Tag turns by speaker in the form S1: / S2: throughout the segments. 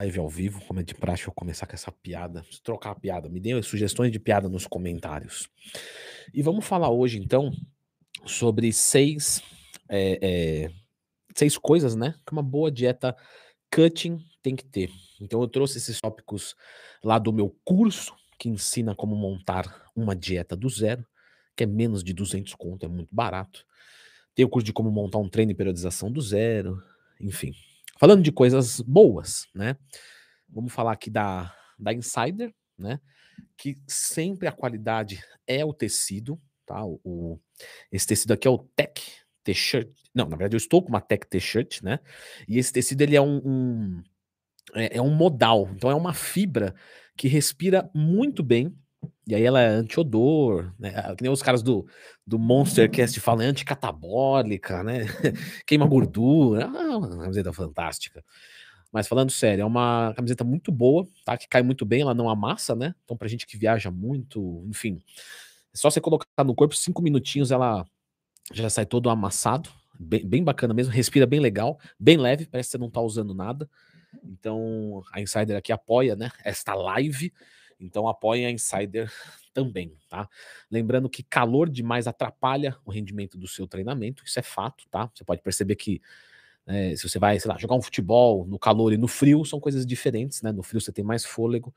S1: live ao vivo, como é de praxe, vou começar com essa piada, Preciso trocar a piada. Me deem sugestões de piada nos comentários. E vamos falar hoje, então, sobre seis, é, é, seis coisas, né? Que uma boa dieta cutting tem que ter. Então, eu trouxe esses tópicos lá do meu curso, que ensina como montar uma dieta do zero, que é menos de 200 conto, é muito barato. Tem o curso de como montar um treino de periodização do zero, enfim. Falando de coisas boas, né? Vamos falar aqui da, da Insider, né? Que sempre a qualidade é o tecido, tá? O, o esse tecido aqui é o Tech T-shirt. Não, na verdade eu estou com uma Tech T-shirt, né? E esse tecido ele é um, um é, é um modal, então é uma fibra que respira muito bem, e aí ela é anti-odor, né? Que nem os caras do, do Monster Cast falam, é anticatabólica, né? Queima gordura. Ah, uma camiseta fantástica. Mas falando sério, é uma camiseta muito boa, tá? Que cai muito bem, ela não amassa, né? Então, pra gente que viaja muito, enfim. É só você colocar no corpo, cinco minutinhos, ela já sai todo amassado. Bem, bem bacana mesmo, respira bem legal, bem leve, parece que você não tá usando nada. Então, a Insider aqui apoia, né? Esta live. Então apoiem a Insider também, tá? Lembrando que calor demais atrapalha o rendimento do seu treinamento, isso é fato, tá? Você pode perceber que é, se você vai, sei lá, jogar um futebol no calor e no frio, são coisas diferentes, né? No frio você tem mais fôlego,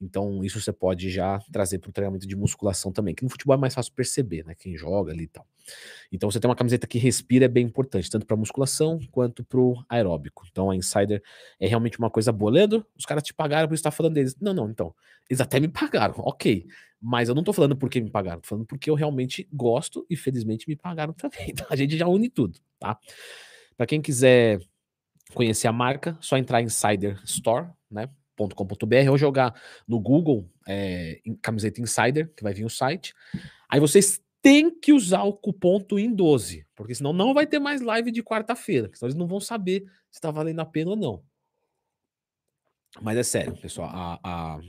S1: então isso você pode já trazer para o treinamento de musculação também, que no futebol é mais fácil perceber, né? Quem joga ali e tal. Então você tem uma camiseta que respira é bem importante, tanto para musculação quanto para o aeróbico. Então a Insider é realmente uma coisa boa. Leandro, os caras te pagaram por estar falando deles. Não, não, então. Eles até me pagaram, ok. Mas eu não tô falando porque me pagaram, tô falando porque eu realmente gosto e felizmente me pagaram também. Então a gente já une tudo, tá? Para quem quiser conhecer a marca, só entrar em Insider Store, né? .com.br ou jogar no Google é, camiseta Insider, que vai vir o site. Aí vocês têm que usar o cupom TWIN12, porque senão não vai ter mais live de quarta-feira, senão eles não vão saber se está valendo a pena ou não. Mas é sério, pessoal, a, a,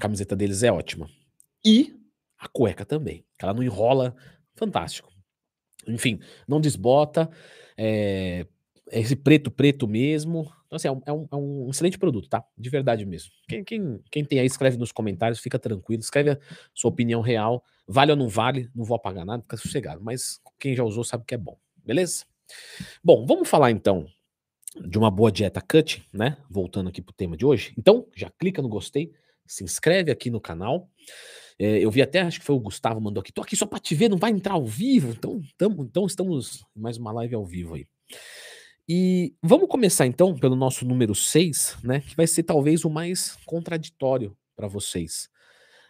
S1: camiseta deles é ótima. E a cueca também, ela não enrola, fantástico. Enfim, não desbota, é, esse preto, preto mesmo. Então, assim, é um, é um, é um excelente produto, tá? De verdade mesmo. Quem, quem, quem tem aí, escreve nos comentários, fica tranquilo, escreve a sua opinião real. Vale ou não vale, não vou apagar nada, fica sossegado. Mas quem já usou sabe que é bom, beleza? Bom, vamos falar então de uma boa dieta cut, né? Voltando aqui pro tema de hoje. Então, já clica no gostei, se inscreve aqui no canal. É, eu vi até, acho que foi o Gustavo mandou aqui, tô aqui só para te ver, não vai entrar ao vivo. Então, tamo, então estamos mais uma live ao vivo aí. E vamos começar então pelo nosso número 6, né, que vai ser talvez o mais contraditório para vocês.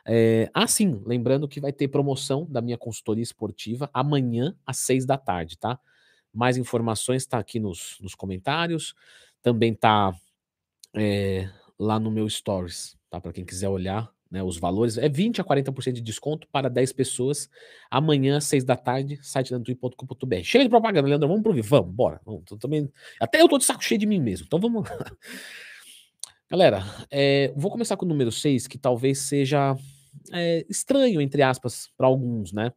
S1: É, ah, sim, lembrando que vai ter promoção da minha consultoria esportiva amanhã às 6 da tarde, tá? Mais informações está aqui nos, nos comentários, também tá é, lá no meu stories, tá? Para quem quiser olhar, né, os valores. É 20 a 40% de desconto para 10 pessoas. Amanhã, às 6 da tarde, site leandrotui.com.br. Chega de propaganda, Leandro. Vamos pro vivo. Vamos, bora. Vamos, também... Até eu tô de saco cheio de mim mesmo. Então vamos lá. Galera, é, vou começar com o número 6, que talvez seja é, estranho, entre aspas, para alguns, né?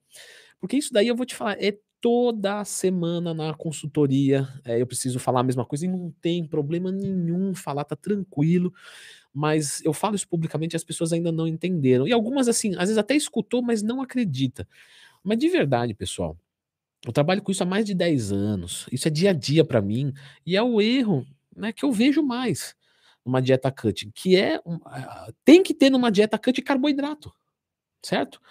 S1: Porque isso daí eu vou te falar, é toda semana na consultoria, é, eu preciso falar a mesma coisa e não tem problema nenhum falar, tá tranquilo mas eu falo isso publicamente e as pessoas ainda não entenderam. E algumas, assim, às vezes até escutou, mas não acredita. Mas de verdade, pessoal, eu trabalho com isso há mais de 10 anos. Isso é dia a dia para mim. E é o erro né, que eu vejo mais numa dieta cut, que é. tem que ter numa dieta cut carboidrato, certo?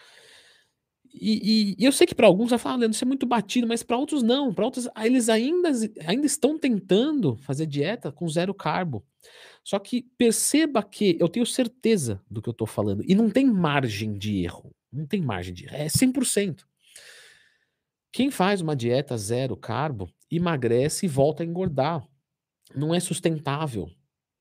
S1: E, e, eu sei que para alguns vai falar, ah, Leandro, isso é muito batido, mas para outros não. Para outros, eles ainda, ainda estão tentando fazer dieta com zero carbo. Só que perceba que eu tenho certeza do que eu estou falando. E não tem margem de erro. Não tem margem de erro. É 100%. Quem faz uma dieta zero carbo, emagrece e volta a engordar. Não é sustentável.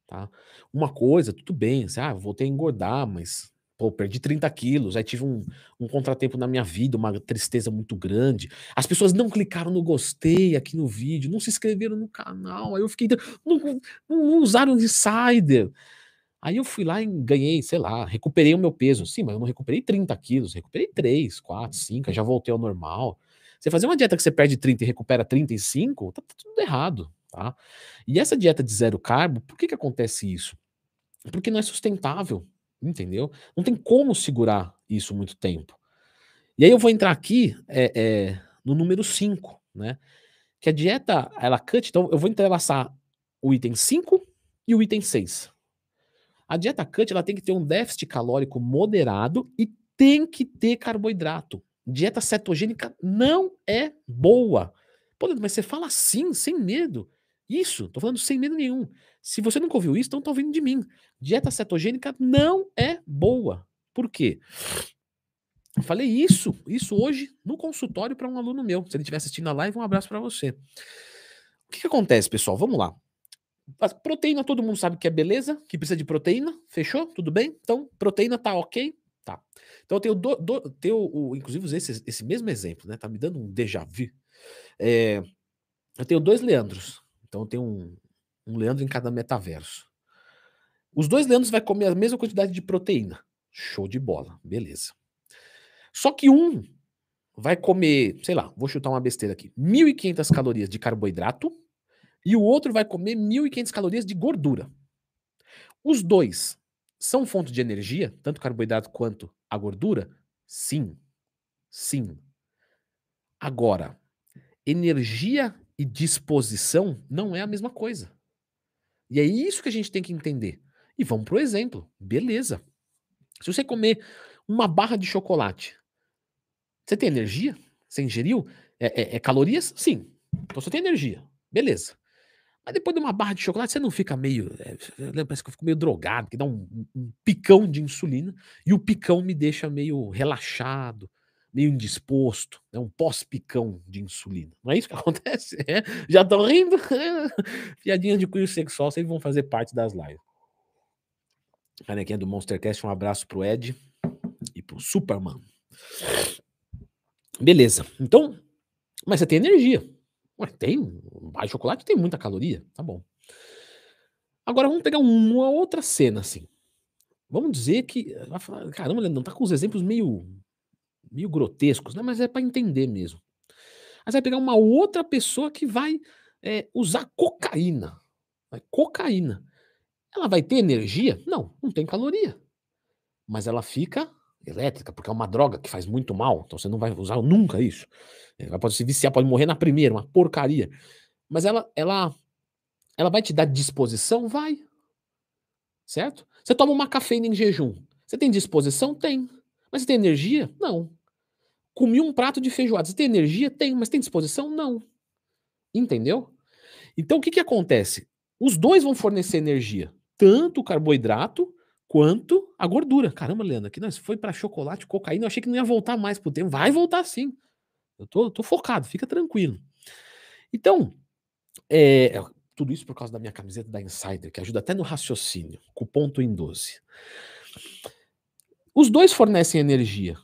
S1: Tá? Uma coisa, tudo bem, você, ah, voltei a engordar, mas Pô, perdi 30 quilos, aí tive um, um contratempo na minha vida, uma tristeza muito grande. As pessoas não clicaram no gostei aqui no vídeo, não se inscreveram no canal, aí eu fiquei. Não, não, usaram insider. Aí eu fui lá e ganhei, sei lá, recuperei o meu peso. Sim, mas eu não recuperei 30 quilos, recuperei 3, 4, 5, já voltei ao normal. Você fazer uma dieta que você perde 30 e recupera 35, tá, tá tudo errado, tá? E essa dieta de zero carbo, por que que acontece isso? Porque não é sustentável, entendeu? Não tem como segurar isso muito tempo. E aí eu vou entrar aqui é, é, no número 5, né? Que a dieta, ela cut, então eu vou entrelaçar o item 5 e o item 6. A dieta cut, ela tem que ter um déficit calórico moderado e tem que ter carboidrato. Dieta cetogênica não é boa. Pô, mas você fala assim, sem medo. Isso, tô falando sem medo nenhum. Se você nunca ouviu isso, então tá ouvindo de mim. Dieta cetogênica não é boa. Por quê? Eu falei isso, isso hoje no consultório para um aluno meu. Se ele estiver assistindo a live, um abraço para você. O que, que acontece, pessoal? Vamos lá. A proteína todo mundo sabe que é beleza, que precisa de proteína, fechou? Tudo bem? Então, proteína tá ok? Tá. Então eu tenho, do, do, tenho o, inclusive esse, esse mesmo exemplo, né? Tá me dando um déjà vu. É, eu tenho dois Leandros. Então tenho um, um Leandro em cada metaverso. Os dois Leandros vai comer a mesma quantidade de proteína. Show de bola, beleza. Só que um vai comer, sei lá, vou chutar uma besteira aqui, 1.500 calorias de carboidrato e o outro vai comer 1.500 calorias de gordura. Os dois são fonte de energia, tanto carboidrato quanto a gordura? Sim. Sim. Agora, energia e disposição não é a mesma coisa. E é isso que a gente tem que entender. E vamos para o exemplo. Beleza. Se você comer uma barra de chocolate, você tem energia? Você ingeriu? É, é, é calorias? Sim. Então você tem energia. Beleza. Mas depois de uma barra de chocolate, você não fica meio. É, parece que eu fico meio drogado, que dá um, um, picão de insulina, e o picão me deixa meio relaxado, meio indisposto, né? um pós-picão de insulina. Não é isso que acontece? É, já estão rindo? Piadinha de cunho sexual, vocês vão fazer parte das lives. Canequinha do Monstercast, um abraço pro Ed e pro Superman. Beleza. Então, mas você tem energia. Ué, tem. De chocolate tem muita caloria. Tá bom. Agora vamos pegar uma outra cena assim. Vamos dizer que. Caramba, não tá com os exemplos meio, meio grotescos, né? Mas é para entender mesmo. Mas vai pegar uma outra pessoa que vai é, usar cocaína. Cocaína. Ela vai ter energia? Não, não tem caloria. Mas ela fica elétrica, porque é uma droga que faz muito mal, então você não vai usar nunca isso. Ela pode se viciar, pode morrer na primeira, uma porcaria. Mas ela, ela, ela vai te dar disposição? Vai. Certo? Você toma uma cafeína em jejum. Você tem disposição? Tem. Mas você tem energia? Não. Comi um prato de feijoada. Você tem energia? Tem. Mas tem disposição? Não. Entendeu? Então o que, que acontece? Os dois vão fornecer energia. Tanto o carboidrato quanto a gordura. Caramba, Leandro, aqui nós foi para chocolate, cocaína, eu achei que não ia voltar mais pro tempo. Vai voltar sim. Eu tô, tô focado, fica tranquilo. Então, é, tudo isso por causa da minha camiseta da Insider, que ajuda até no raciocínio, com ponto em 12. Os dois fornecem energia,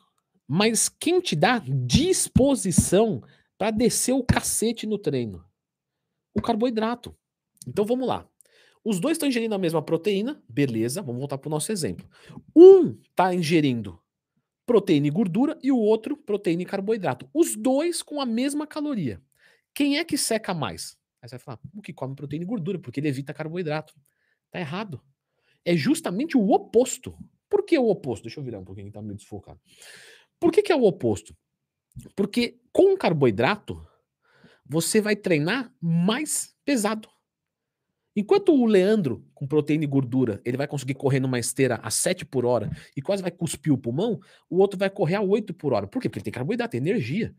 S1: mas quem te dá disposição para descer o cacete no treino? O carboidrato. Então vamos lá. Os dois estão ingerindo a mesma proteína, beleza, vamos voltar para o nosso exemplo. Um está ingerindo proteína e gordura e o outro proteína e carboidrato. Os dois com a mesma caloria. Quem é que seca mais? Aí você vai falar, o que come proteína e gordura, porque ele evita carboidrato. Tá errado. É justamente o oposto. Por que o oposto? Deixa eu virar um pouquinho, tá meio desfocado. Por que, que é o oposto? Porque com carboidrato, você vai treinar mais pesado. Enquanto o Leandro, com proteína e gordura, ele vai conseguir correr numa esteira a 7 por hora e quase vai cuspir o pulmão, o outro vai correr a 8 por hora. Por quê? Porque ele tem carboidrato, tem energia.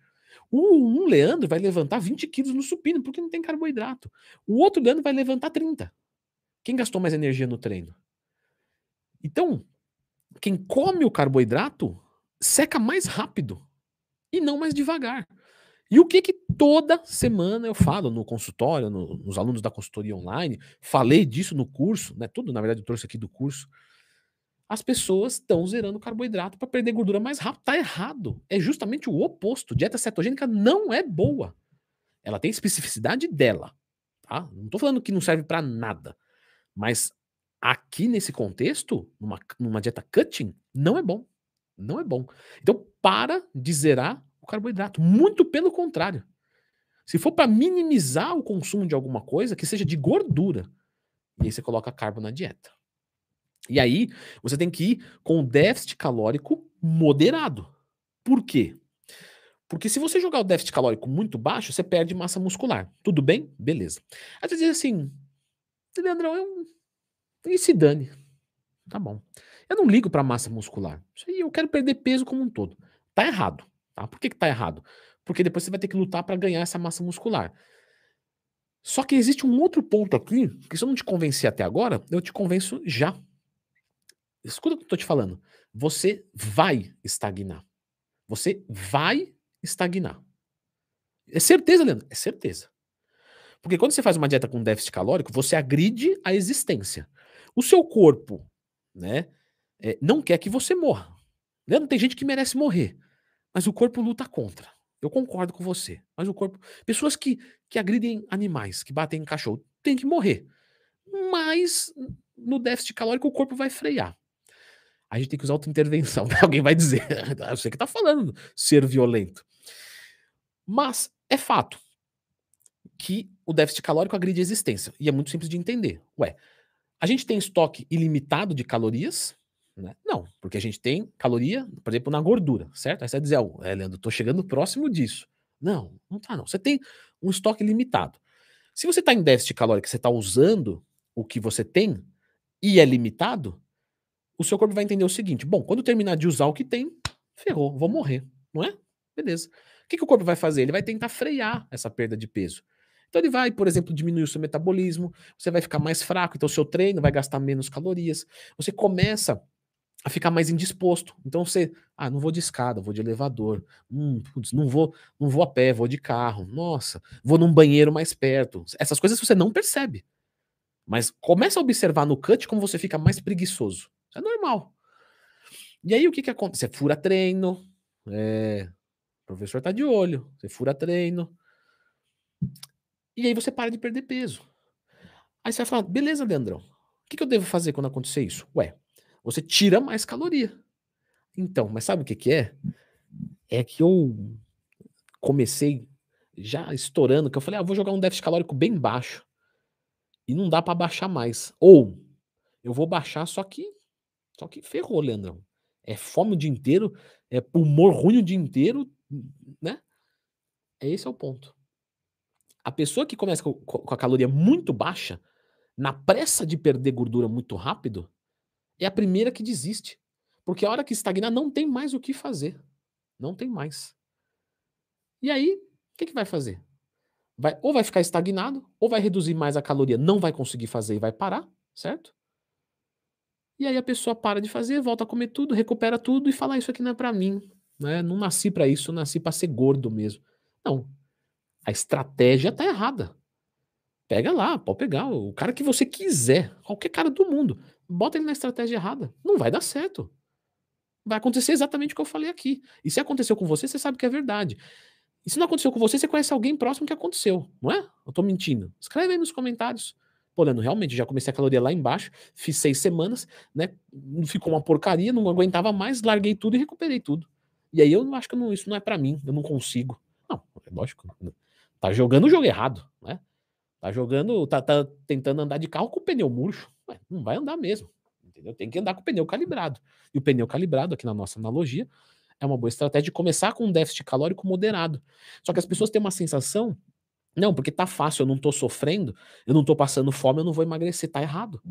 S1: O um Leandro vai levantar 20 quilos no supino, porque não tem carboidrato. O outro Leandro vai levantar 30. Quem gastou mais energia no treino? Então, quem come o carboidrato seca mais rápido e não mais devagar. E o que que toda semana eu falo no consultório, no, nos alunos da consultoria online, falei disso no curso, né? Tudo, na verdade, eu trouxe aqui do curso. As pessoas estão zerando carboidrato para perder gordura mais rápido. Tá errado. É justamente o oposto. Dieta cetogênica não é boa. Ela tem especificidade dela, tá? Não tô falando que não serve para nada. Mas aqui nesse contexto, numa, numa dieta cutting, não é bom. Não é bom. Então, para de zerar o carboidrato. Muito pelo contrário. Se for para minimizar o consumo de alguma coisa, que seja de gordura, e aí você coloca carbo na dieta. E aí, você tem que ir com déficit calórico moderado. Por quê? Porque se você jogar o déficit calórico muito baixo, você perde massa muscular. Tudo bem? Beleza. Você diz assim, Leandrão, eu... e se dane? Tá bom. Eu não ligo para massa muscular. Isso aí eu quero perder peso como um todo. Tá errado. Tá? Por que, que tá errado? Porque depois você vai ter que lutar para ganhar essa massa muscular. Só que existe um outro ponto aqui, que se eu não te convencer até agora, eu te convenço já. Escuta o que eu tô te falando. Você vai estagnar. Você vai estagnar. É certeza, Leandro? É certeza. Porque quando você faz uma dieta com déficit calórico, você agride a existência. O seu corpo, né, é, não quer que você morra. Leandro, tem gente que merece morrer, mas o corpo luta contra. Eu concordo com você. Mas o corpo. Pessoas que, que agridem animais, que batem em cachorro, tem que morrer. Mas no déficit calórico o corpo vai frear. A gente tem que usar auto-intervenção. Alguém vai dizer, ah, você que tá falando ser violento. Mas é fato que o déficit calórico agride a existência. E é muito simples de entender. Ué, a gente tem estoque ilimitado de calorias? Né? Não, porque a gente tem caloria, por exemplo, na gordura, certo? Aí você vai dizer, oh, é, Leandro, tô chegando próximo disso. Não, não tá não. Você tem um estoque limitado. Se você está em déficit calórico, você está usando o que você tem e é limitado, o seu corpo vai entender o seguinte: bom, quando terminar de usar o que tem, ferrou, vou morrer, não é? Beleza. O que, que o corpo vai fazer? Ele vai tentar frear essa perda de peso. Então ele vai, por exemplo, diminuir o seu metabolismo, você vai ficar mais fraco, então o seu treino vai gastar menos calorias. Você começa a ficar mais indisposto. Então você, ah, não vou de escada, vou de elevador. Hum, putz, não vou, não vou a pé, vou de carro. Nossa, vou num banheiro mais perto. Essas coisas você não percebe. Mas começa a observar no cut como você fica mais preguiçoso. Isso é normal. E aí o que que acontece? Você fura treino, é, o professor tá de olho, você fura treino. E aí você para de perder peso. Aí você vai falar, beleza, Leandrão, o que, que eu devo fazer quando acontecer isso? Ué, você tira mais caloria. Então, mas sabe o que, que é? É que eu comecei já estourando, que eu falei, ah, vou jogar um déficit calórico bem baixo. E não dá para baixar mais. Ou eu vou baixar, só que só que ferrou, Leandrão. É fome o dia inteiro, é humor ruim o dia inteiro, né? Esse é o ponto. A pessoa que começa com a caloria muito baixa, na pressa de perder gordura muito rápido, é a primeira que desiste. Porque a hora que estagnar, não tem mais o que fazer. Não tem mais. E aí, o que, que vai fazer? Vai, ou vai ficar estagnado, ou vai reduzir mais a caloria, não vai conseguir fazer e vai parar, certo? E aí a pessoa para de fazer, volta a comer tudo, recupera tudo e fala: ah, Isso aqui não é para mim. Né? Não nasci para isso, nasci para ser gordo mesmo. Não. A estratégia tá errada. Pega lá, pode pegar o cara que você quiser, qualquer cara do mundo. Bota ele na estratégia errada. Não vai dar certo. Vai acontecer exatamente o que eu falei aqui. E se aconteceu com você, você sabe que é verdade. E se não aconteceu com você, você conhece alguém próximo que aconteceu, não é? Eu tô mentindo. Escreve aí nos comentários. Pô, Leandro, realmente, já comecei a caloria lá embaixo, fiz seis semanas, né? Ficou uma porcaria, não aguentava mais, larguei tudo e recuperei tudo. E aí eu acho que não, isso não é para mim, eu não consigo. Não, é lógico. Tá jogando o jogo errado, né? Tá jogando, tá, tá tentando andar de carro com o pneu murcho. Ué, não vai andar mesmo. Entendeu? Tem que andar com o pneu calibrado. E o pneu calibrado, aqui na nossa analogia, é uma boa estratégia de começar com um déficit calórico moderado. Só que as pessoas têm uma sensação, não, porque tá fácil, eu não tô sofrendo, eu não tô passando fome, eu não vou emagrecer. Tá errado.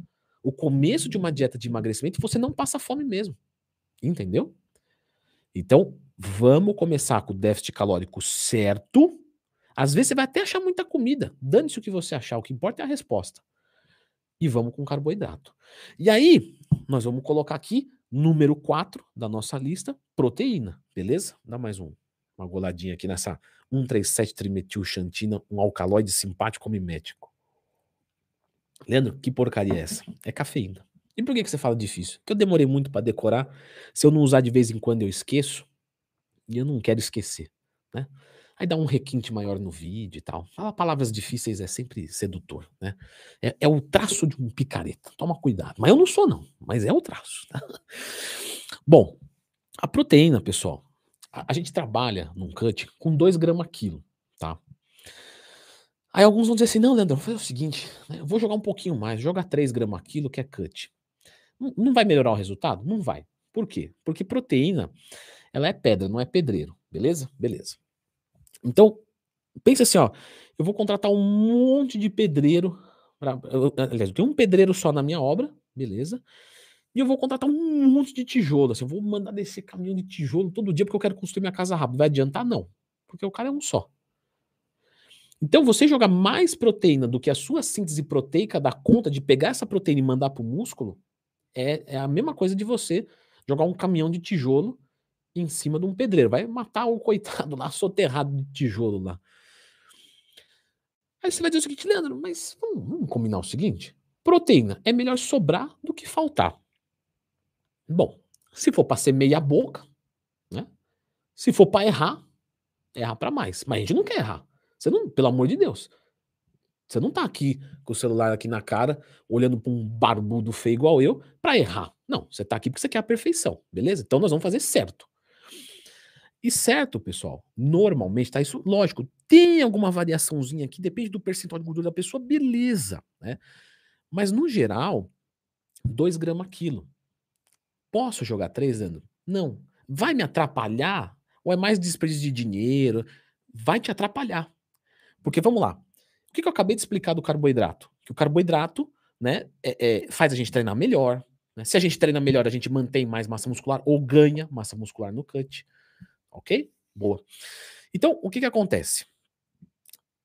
S1: O começo de uma dieta de emagrecimento, você não passa fome mesmo. Entendeu? Então, vamos começar com o déficit calórico certo. Às vezes você vai até achar muita comida. Dane-se o que você achar, o que importa é a resposta. E vamos com carboidrato. E aí, nós vamos colocar aqui Número 4 da nossa lista, proteína, beleza? Dá mais um, uma goladinha aqui nessa 137-trimetilxantina, um alcaloide simpático mimético. Leandro, que porcaria é essa? É cafeína. E por que, que você fala difícil? Porque eu demorei muito para decorar. Se eu não usar de vez em quando, eu esqueço. E eu não quero esquecer, né? Aí dá um requinte maior no vídeo e tal. Falar palavras difíceis é sempre sedutor, né? É, é, o traço de um picareta. Toma cuidado. Mas eu não sou, não. Mas é o traço. Tá? Bom, a proteína, pessoal. A, a, gente trabalha num cut com 2 gramas quilo, tá? Aí alguns vão dizer assim, não, Leandro, faz o seguinte, né, eu vou jogar um pouquinho mais, joga 3 gramas quilo que é cut. Não vai melhorar o resultado? Não vai. Por quê? Porque proteína, ela é pedra, não é pedreiro, beleza? Beleza. Então, pensa assim, ó, eu vou contratar um monte de pedreiro, pra, eu, aliás, eu tenho um pedreiro só na minha obra, beleza? E eu vou contratar um monte de tijolo, assim, eu vou mandar descer caminhão de tijolo todo dia porque eu quero construir minha casa rápido. Vai adiantar? Não, porque o cara é um só. Então, você jogar mais proteína do que a sua síntese proteica dá conta de pegar essa proteína e mandar para o músculo, é, é a mesma coisa de você jogar um caminhão de tijolo em cima de um pedreiro. Vai matar o coitado lá, soterrado de tijolo lá. Aí você vai dizer o seguinte, Leandro, mas vamos, vamos combinar o seguinte: proteína é melhor sobrar do que faltar. Bom, se for para ser meia boca, né? Se for para errar, errar para mais. Mas a gente não quer errar. Você não, pelo amor de Deus. Você não tá aqui com o celular aqui na cara, olhando para um barbudo feio igual eu, para errar. Não, você tá aqui porque você quer a perfeição, beleza? Então nós vamos fazer certo. E certo, pessoal, normalmente, tá? Isso, lógico, tem alguma variaçãozinha aqui, depende do percentual de gordura da pessoa, beleza, né? Mas no geral, 2 gramas quilo. Posso jogar 3, Leandro? Não. Vai me atrapalhar? Ou é mais desperdício de dinheiro? Vai te atrapalhar. Porque vamos lá. O que, que eu acabei de explicar do carboidrato? Que o carboidrato né, é, é, faz a gente treinar melhor. Né? Se a gente treina melhor, a gente mantém mais massa muscular ou ganha massa muscular no cut. Ok? Boa. Então, o que, que acontece?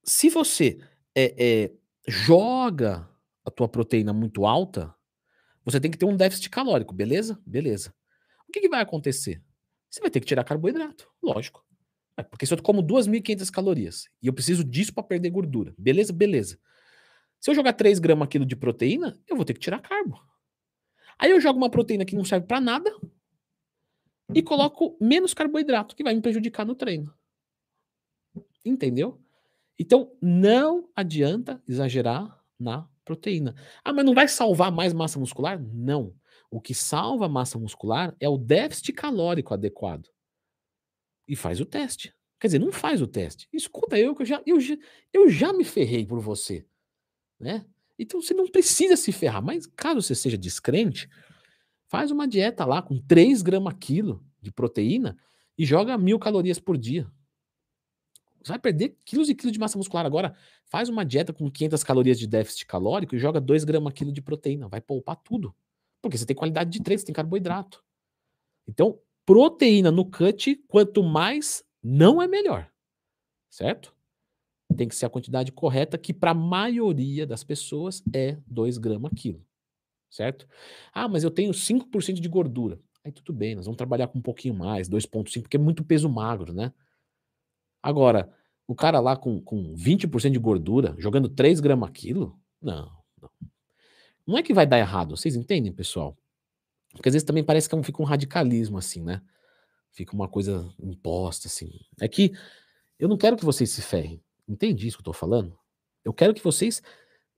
S1: Se você é, é, joga a tua proteína muito alta, você tem que ter um déficit calórico, beleza? Beleza. O que, que vai acontecer? Você vai ter que tirar carboidrato, lógico. É, porque se eu como 2.500 calorias e eu preciso disso para perder gordura, beleza? Beleza. Se eu jogar 3 gramas quilo de proteína, eu vou ter que tirar carbo. Aí eu jogo uma proteína que não serve para nada e coloco menos carboidrato, que vai me prejudicar no treino. Entendeu? Então, não adianta exagerar na proteína. Ah, mas não vai salvar mais massa muscular? Não. O que salva massa muscular é o déficit calórico adequado e faz o teste. Quer dizer, não faz o teste. Escuta eu que eu já, eu eu já me ferrei por você. Né? Então você não precisa se ferrar. Mas caso você seja descrente, faz uma dieta lá com 3 gramas quilo de proteína e joga mil calorias por dia. Você vai perder quilos e quilos de massa muscular. Agora, faz uma dieta com 500 calorias de déficit calórico e joga 2 gramas quilo de proteína. Vai poupar tudo. Porque você tem qualidade de treino, você tem carboidrato. Então, proteína no cut, quanto mais, não é melhor. Certo? Tem que ser a quantidade correta, que para a maioria das pessoas é 2 gramas quilo. Certo? Ah, mas eu tenho 5% de gordura. Aí tudo bem, nós vamos trabalhar com um pouquinho mais, 2,5, porque é muito peso magro, né? Agora, o cara lá com, com 20% de gordura, jogando 3 gramas quilo, não, não. Não é que vai dar errado, vocês entendem, pessoal? Porque às vezes também parece que é fica um radicalismo assim, né? Fica uma coisa imposta assim. É que eu não quero que vocês se ferrem. Entende isso que eu tô falando? Eu quero que vocês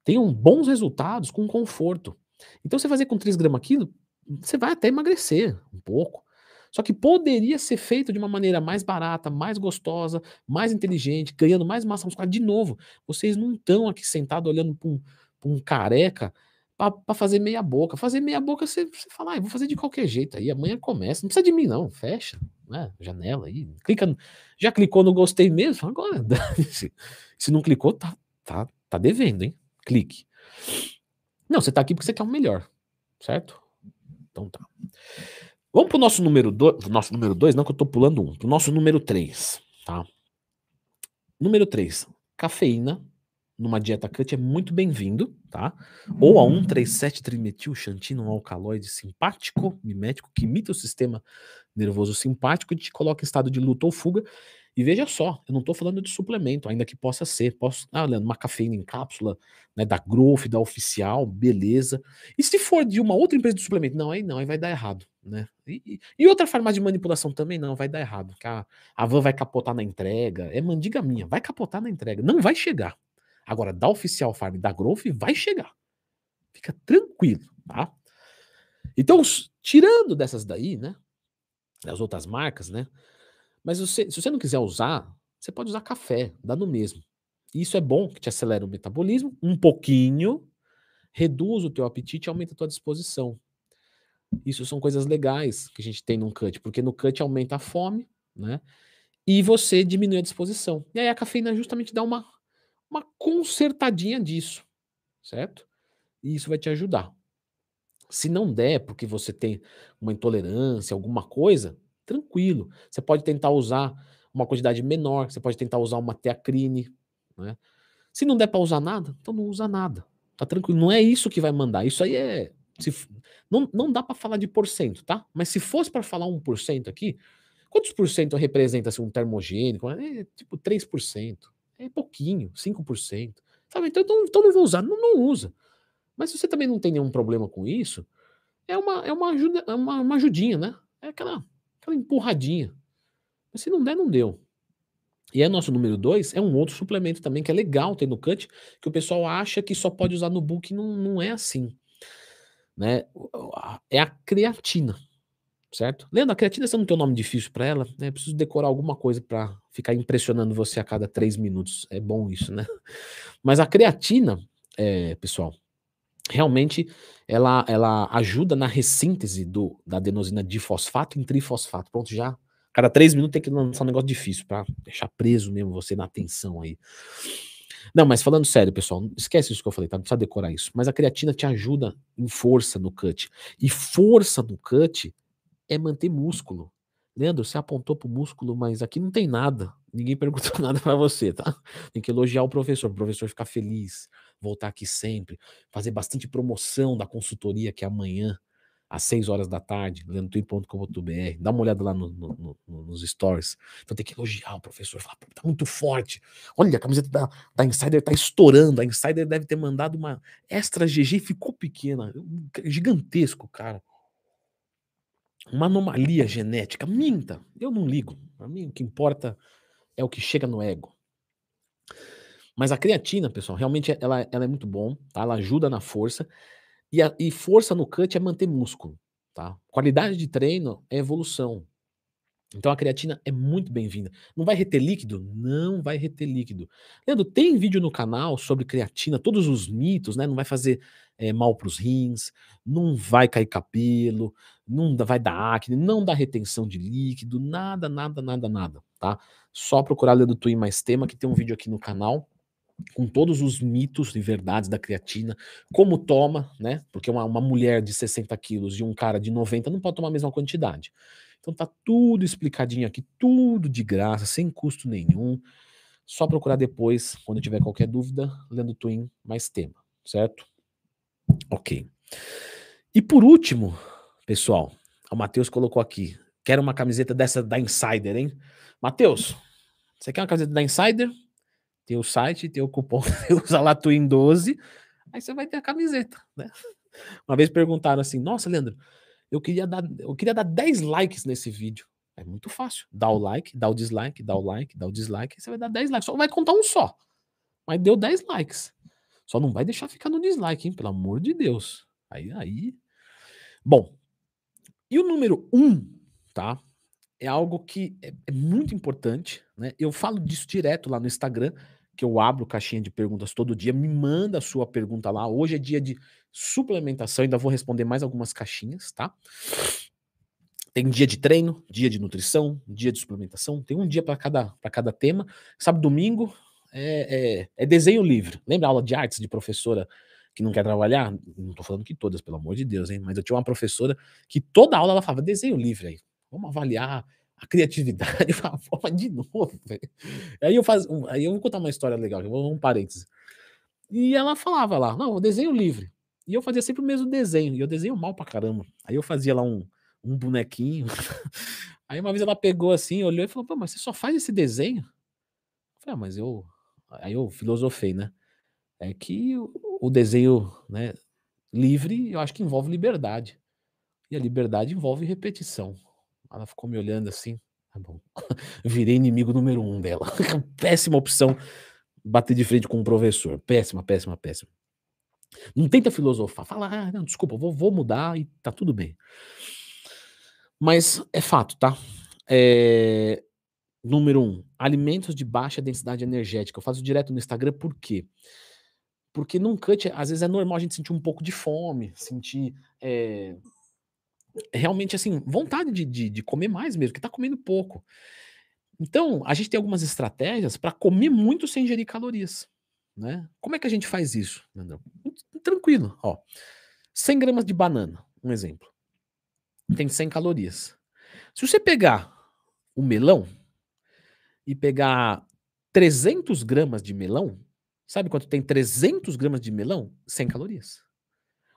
S1: tenham bons resultados com conforto. Então, você fazer com 3 gramas quilo, você vai até emagrecer um pouco. Só que poderia ser feito de uma maneira mais barata, mais gostosa, mais inteligente, ganhando mais massa muscular. De novo, vocês não estão aqui sentados olhando para um, um careca para fazer meia boca. Fazer meia boca, você, você fala, ah, vou fazer de qualquer jeito aí, amanhã começa. Não precisa de mim, não. Fecha, né? Janela aí. Clica. Já clicou no gostei mesmo? Agora, se, se não clicou, tá, tá, tá devendo, hein? Clique. Não, você tá aqui porque você quer o um melhor, certo? Então tá. Vamos pro nosso número 2. Nosso número 2, não que eu tô pulando um. Pro nosso número 3, tá? Número 3. Cafeína numa dieta cut é muito bem-vindo, tá? Ou a 137-trimetil xantino, um alcaloide simpático, mimético, que imita o sistema nervoso simpático e te coloca em estado de luta ou fuga. E veja só, eu não estou falando de suplemento, ainda que possa ser. Posso, ah, Leandro, uma cafeína em cápsula, né, da Growth, da Oficial, beleza. E se for de uma outra empresa de suplemento? Não, aí não, aí vai dar errado, né? E, e outra farmácia de manipulação também não, vai dar errado. Que a, a van vai capotar na entrega, é mandiga minha, vai capotar na entrega, não vai chegar. Agora, da Oficial Farm da Growth vai chegar. Fica tranquilo, tá? Então, tirando dessas daí, né? Das outras marcas, né? Mas você, se você não quiser usar, você pode usar café, dá no mesmo. Isso é bom, que te acelera o metabolismo um pouquinho, reduz o teu apetite e aumenta a tua disposição. Isso são coisas legais que a gente tem no cut, porque no cut aumenta a fome, né? E você diminui a disposição. E aí a cafeína justamente dá uma, uma consertadinha disso, certo? E isso vai te ajudar. Se não der, porque você tem uma intolerância, alguma coisa, tranquilo. Você pode tentar usar uma quantidade menor, você pode tentar usar uma teacrine, né? Se não der para usar nada, então não usa nada. Tá tranquilo. Não é isso que vai mandar. Isso aí é. Se, não, não dá para falar de porcento, tá? Mas se fosse para falar 1% aqui, quantos por cento representa assim, um termogênico? É tipo 3%. É pouquinho, 5%. Sabe? Então, então, então não vou usar. Não, não usa. Mas se você também não tem nenhum problema com isso, é uma, é uma, ajuda, é uma, uma ajudinha, né? É aquela, aquela empurradinha. Mas se não der, não deu. E aí, nosso número 2 é um outro suplemento também que é legal ter no cut, que o pessoal acha que só pode usar no book, não, não é assim. Né? É a creatina, certo? Lendo, a creatina você não tem um nome difícil para ela, né? Preciso decorar alguma coisa para ficar impressionando você a cada três minutos. É bom isso, né? Mas a creatina, é, pessoal, realmente ela, ela ajuda na ressíntese do, da adenosina difosfato em trifosfato. Pronto, já Cada três minutos tem que lançar um negócio difícil para deixar preso mesmo você na atenção aí. Não, mas falando sério, pessoal, esquece isso que eu falei, tá? Não precisa decorar isso. Mas a creatina te ajuda em força no cut. E força no cut é manter músculo. Leandro, você apontou pro músculo, mas aqui não tem nada. Ninguém perguntou nada para você, tá? Tem que elogiar o professor, o professor ficar feliz, voltar aqui sempre, fazer bastante promoção da consultoria que é amanhã às 6 horas da tarde, lenotwin.com.br. Dá uma olhada lá no, no, no, nos stories. Então tem que elogiar o professor, falar, tá muito forte. Olha, a camiseta da, da Insider tá estourando. A Insider deve ter mandado uma extra GG ficou pequena. Gigantesco, cara. Uma anomalia genética. Minta. Eu não ligo. Para mim, o que importa é o que chega no ego. Mas a creatina, pessoal, realmente ela, ela é muito bom, tá? ela ajuda na força. E, a, e força no cut é manter músculo, tá? Qualidade de treino é evolução. Então a creatina é muito bem-vinda. Não vai reter líquido? Não vai reter líquido. Leandro, tem vídeo no canal sobre creatina, todos os mitos, né? Não vai fazer é, mal para os rins, não vai cair cabelo, não vai dar acne, não dá retenção de líquido, nada, nada, nada, nada, tá? Só procurar Leandro Twin mais tema, que tem um vídeo aqui no canal com todos os mitos e verdades da creatina, como toma, né? Porque uma, uma mulher de 60 quilos e um cara de 90 não pode tomar a mesma quantidade. Então tá tudo explicadinho aqui, tudo de graça, sem custo nenhum. Só procurar depois, quando tiver qualquer dúvida, lendo Twin mais tema, certo? Ok. E por último, pessoal, o Matheus colocou aqui, quero uma camiseta dessa da Insider, hein? Matheus, você quer uma camiseta da Insider? Tem o site, tem o cupom, usa lá Twin 12, aí você vai ter a camiseta, né? Uma vez perguntaram assim: "Nossa, Leandro, eu queria dar, eu queria dar 10 likes nesse vídeo". É muito fácil. Dá o like, dá o dislike, dá o like, dá o dislike, você vai dar 10 likes. Só vai contar um só. Mas deu 10 likes. Só não vai deixar ficar no dislike, hein? Pelo amor de Deus. Aí, aí. Bom. E o número 1, um, tá? É algo que é, é muito importante, né? Eu falo disso direto lá no Instagram que eu abro caixinha de perguntas todo dia, me manda a sua pergunta lá. Hoje é dia de suplementação, ainda vou responder mais algumas caixinhas, tá? Tem dia de treino, dia de nutrição, dia de suplementação, tem um dia para cada, cada tema. Sábado, domingo é, é, é, desenho livre. Lembra a aula de artes de professora que não quer trabalhar? Não tô falando que todas, pelo amor de Deus, hein? Mas eu tinha uma professora que toda aula ela falava desenho livre aí. Vamos avaliar a criatividade de novo, velho. Aí eu faz, aí eu vou contar uma história legal, vou um parênteses. E ela falava lá, não, eu desenho livre. E eu fazia sempre o mesmo desenho, e eu desenho mal pra caramba. Aí eu fazia lá um, um bonequinho. Aí uma vez ela pegou assim, olhou e falou: Pô, mas você só faz esse desenho? Eu falei, ah, mas eu. Aí eu filosofei, né? É que o, desenho né, livre, eu acho que envolve liberdade. E a liberdade envolve repetição. Ela ficou me olhando assim. Tá bom. Virei inimigo número um dela. péssima opção bater de frente com um professor. Péssima, péssima, péssima. Não tenta filosofar. Fala, ah, não, desculpa, vou, vou mudar e tá tudo bem. Mas é fato, tá? É... Número um, alimentos de baixa densidade energética. Eu faço direto no Instagram, por quê? Porque num cut, às vezes é normal a gente sentir um pouco de fome, sentir é, realmente, assim, vontade de, de, de comer mais mesmo, que tá comendo pouco. Então, a gente tem algumas estratégias para comer muito sem ingerir calorias. Né? Como é que a gente faz isso? Tranquilo, ó. 100 gramas de banana, um exemplo. Tem 100 calorias. Se você pegar o melão e pegar 300 gramas de melão, sabe quanto tem 300 gramas de melão? 100 calorias.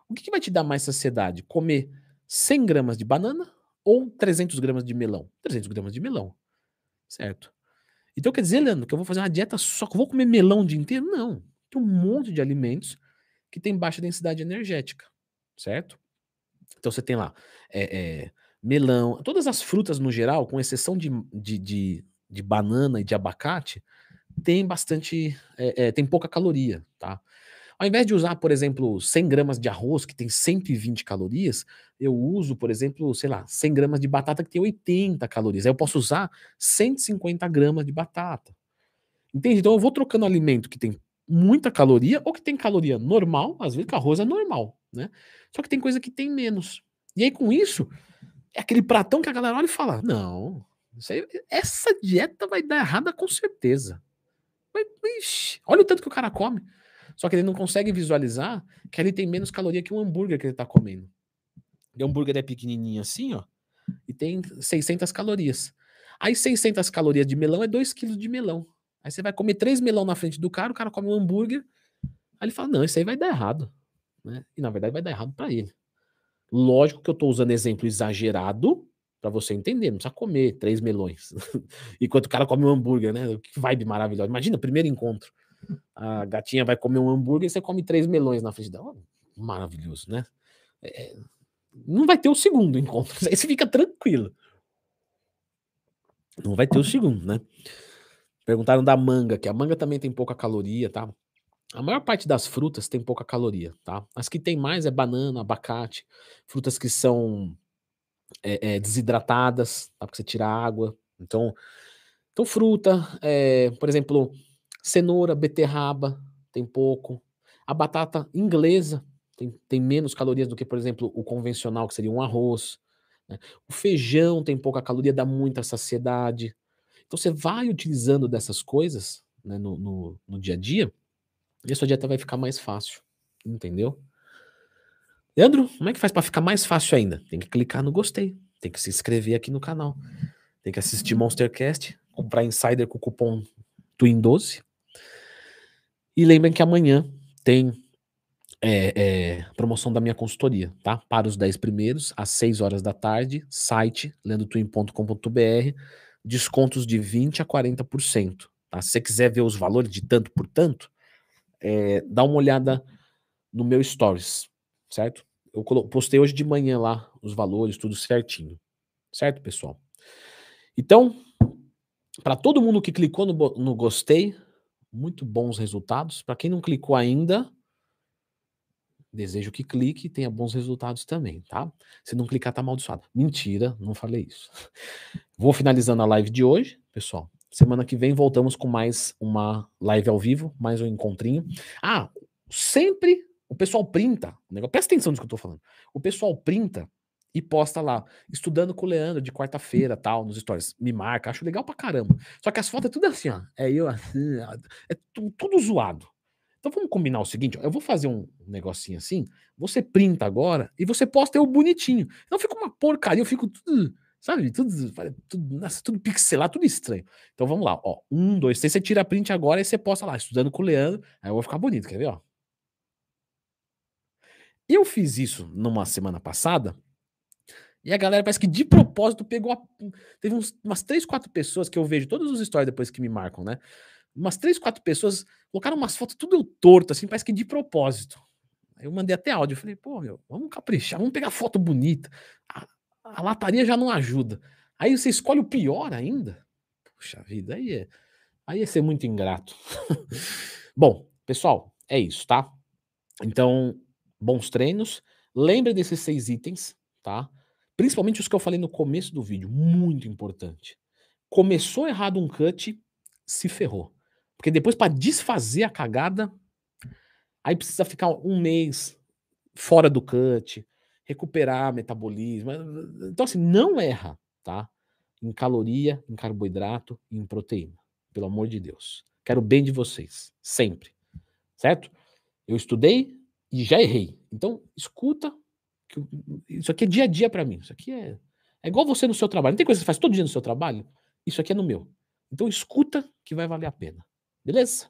S1: O que, que vai te dar mais saciedade? Comer 100 gramas de banana ou 300 gramas de melão? 300 gramas de melão, certo? Então quer dizer, Leandro, que eu vou fazer uma dieta só que eu vou comer melão o dia inteiro? Não. Tem um monte de alimentos que tem baixa densidade energética, certo? Então você tem lá é, é, melão, todas as frutas no geral, com exceção de, de, de, de banana e de abacate, tem bastante, é, tem pouca caloria, tá? Ao invés de usar, por exemplo, 100 gramas de arroz, que tem 120 calorias, eu uso, por exemplo, sei lá, 100 gramas de batata, que tem 80 calorias. Aí eu posso usar 150 gramas de batata. Entende? Então eu vou trocando alimento que tem muita caloria ou que tem caloria normal, às vezes que arroz é normal, né? Só que tem coisa que tem menos. E aí com isso, é aquele pratão que a galera olha e fala: não, aí, essa dieta vai dar errada com certeza. Ixi, olha o tanto que o cara come. Só que ele não consegue visualizar que ali tem menos caloria que um hambúrguer que ele está comendo. O hambúrguer é pequenininho assim, ó, e tem 600 calorias. Aí 600 calorias de melão é 2 quilos de melão. Aí você vai comer 3 melão na frente do cara, o cara come um hambúrguer, aí ele fala, não, isso aí vai dar errado. Né? E na verdade vai dar errado para ele. Lógico que eu estou usando exemplo exagerado para você entender, não precisa comer três melões. Enquanto o cara come um hambúrguer, né? Que vibe maravilhosa. Imagina, primeiro encontro. A gatinha vai comer um hambúrguer e você come três melões na frente dela. Maravilhoso, né? É, não vai ter o segundo encontro. Aí você fica tranquilo. Não vai ter o segundo, né? Perguntaram da manga, que a manga também tem pouca caloria, tá? A maior parte das frutas tem pouca caloria, tá? As que tem mais é banana, abacate, frutas que são é, é, desidratadas, tá? Porque você tira água. Então, então fruta, é, por exemplo, Cenoura, beterraba, tem pouco. A batata inglesa tem, tem menos calorias do que, por exemplo, o convencional, que seria um arroz. Né? O feijão tem pouca caloria, dá muita saciedade. Então você vai utilizando dessas coisas né, no, no, no dia a dia e a sua dieta vai ficar mais fácil. Entendeu? Leandro, como é que faz para ficar mais fácil ainda? Tem que clicar no gostei, tem que se inscrever aqui no canal, tem que assistir Monstercast, comprar Insider com o cupom TWIN12 e lembrem que amanhã tem é, é, promoção da minha consultoria, tá? Para os 10 primeiros, às 6 horas da tarde, site lendotwin.com.br, descontos de 20% a 40%. Tá? Se você quiser ver os valores de tanto por tanto, é, dá uma olhada no meu stories, certo? Eu postei hoje de manhã lá os valores, tudo certinho. Certo, pessoal? Então, para todo mundo que clicou no, no gostei, muito bons resultados. Para quem não clicou ainda, desejo que clique e tenha bons resultados também, tá? Se não clicar, tá amaldiçoado. Mentira, não falei isso. Vou finalizando a live de hoje, pessoal. Semana que vem voltamos com mais uma live ao vivo, mais um encontrinho. Ah, sempre o pessoal printa. Presta atenção no que eu tô falando. O pessoal printa e posta lá, estudando com o Leandro de quarta-feira, tal, nos stories. Me marca, acho legal pra caramba. Só que as fotos é tudo assim, ó. É eu assim, é tudo, tudo zoado. Então vamos combinar o seguinte, ó, eu vou fazer um negocinho assim, você printa agora e você posta eu bonitinho. Então fica uma porcaria, eu fico tudo, sabe, tudo, tudo, nossa, tudo pixelado, tudo estranho. Então vamos lá, ó, um, dois, três, você tira a print agora e você posta lá, estudando com o Leandro, aí eu vou ficar bonito, quer ver, ó. Eu fiz isso numa semana passada, e a galera parece que de propósito pegou. A... Teve uns, umas três, quatro pessoas que eu vejo todos os stories depois que me marcam, né? Umas três, quatro pessoas colocaram umas fotos tudo torto, assim, parece que de propósito. Eu mandei até áudio, falei, pô, meu, vamos caprichar, vamos pegar foto bonita. A, a lataria já não ajuda. Aí você escolhe o pior ainda. Puxa vida, aí é, aí é ser muito ingrato. Bom, pessoal, é isso, tá? Então, bons treinos. Lembre desses seis itens, tá? Principalmente os que eu falei no começo do vídeo, muito importante. Começou errado um cut, se ferrou. Porque depois para desfazer a cagada, aí precisa ficar um mês fora do cut. recuperar metabolismo. Então, assim, não erra, tá? Em caloria, em carboidrato e em proteína. Pelo amor de Deus. Quero bem de vocês, sempre. Certo? Eu estudei e já errei. Então, escuta. isso aqui é dia a dia para mim. Isso aqui é, é igual você no seu trabalho. Não tem coisa que você faz todo dia no seu trabalho? Isso aqui é no meu. Então, escuta que vai valer a pena. Beleza?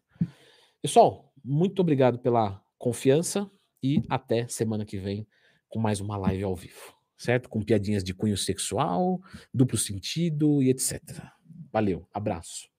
S1: Pessoal, muito obrigado pela confiança e até semana que vem com mais uma live ao vivo, certo? Com piadinhas de cunho sexual, duplo sentido e etc. Valeu, abraço.